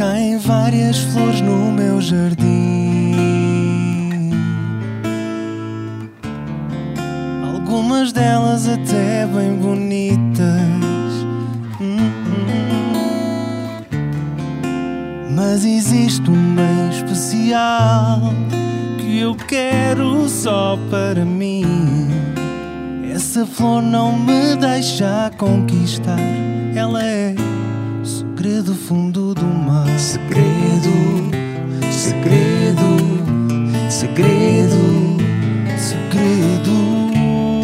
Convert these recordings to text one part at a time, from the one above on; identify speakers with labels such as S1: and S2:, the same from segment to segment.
S1: Caem várias flores no meu jardim. Algumas delas até bem bonitas. Hum, hum. Mas existe um bem especial que eu quero só para mim. Essa flor não me deixa conquistar. Ela é segredo fundo do mar.
S2: Segredo, segredo, segredo,
S1: Segredo,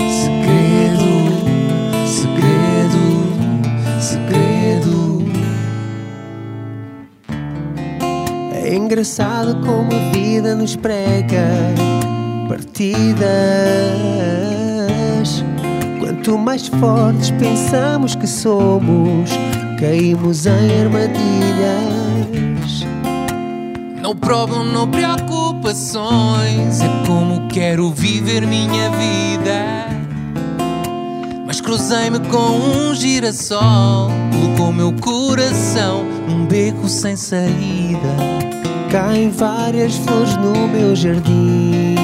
S2: segredo, segredo, segredo. É engraçado como a vida nos prega partidas. Quanto mais fortes pensamos que somos, caímos em armadilhas.
S3: No problem, no preocupações. É como quero viver minha vida. Mas cruzei-me com um girassol. Colocou meu coração num beco sem saída.
S2: Caem várias flores no meu jardim.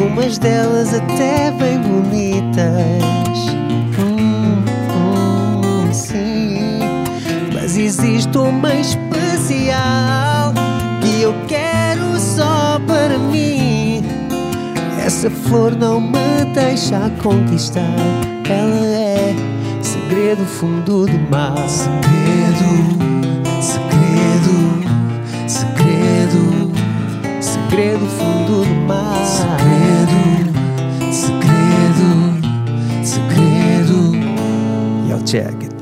S2: Algumas delas até bem bonitas. Hum, hum, sim. Mas existe uma especial que eu quero só para mim. Essa flor não me deixa conquistar. Ela é segredo fundo do mar.
S3: Segredo, segredo, segredo,
S2: Segredo fundo do mar. Yo,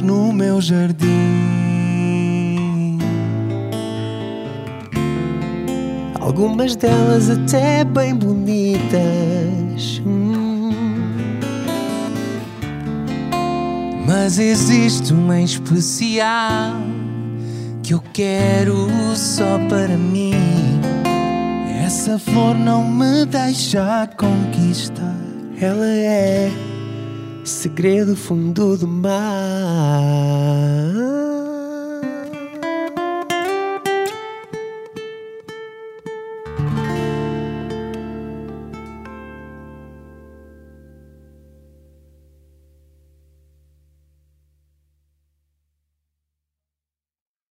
S1: no meu jardim.
S2: Algumas delas até bem bonitas. Hum.
S3: Mas existe uma em especial que eu quero só para mim.
S1: Essa flor não me deixa conquistar.
S2: Ela é segredo fundo do mar.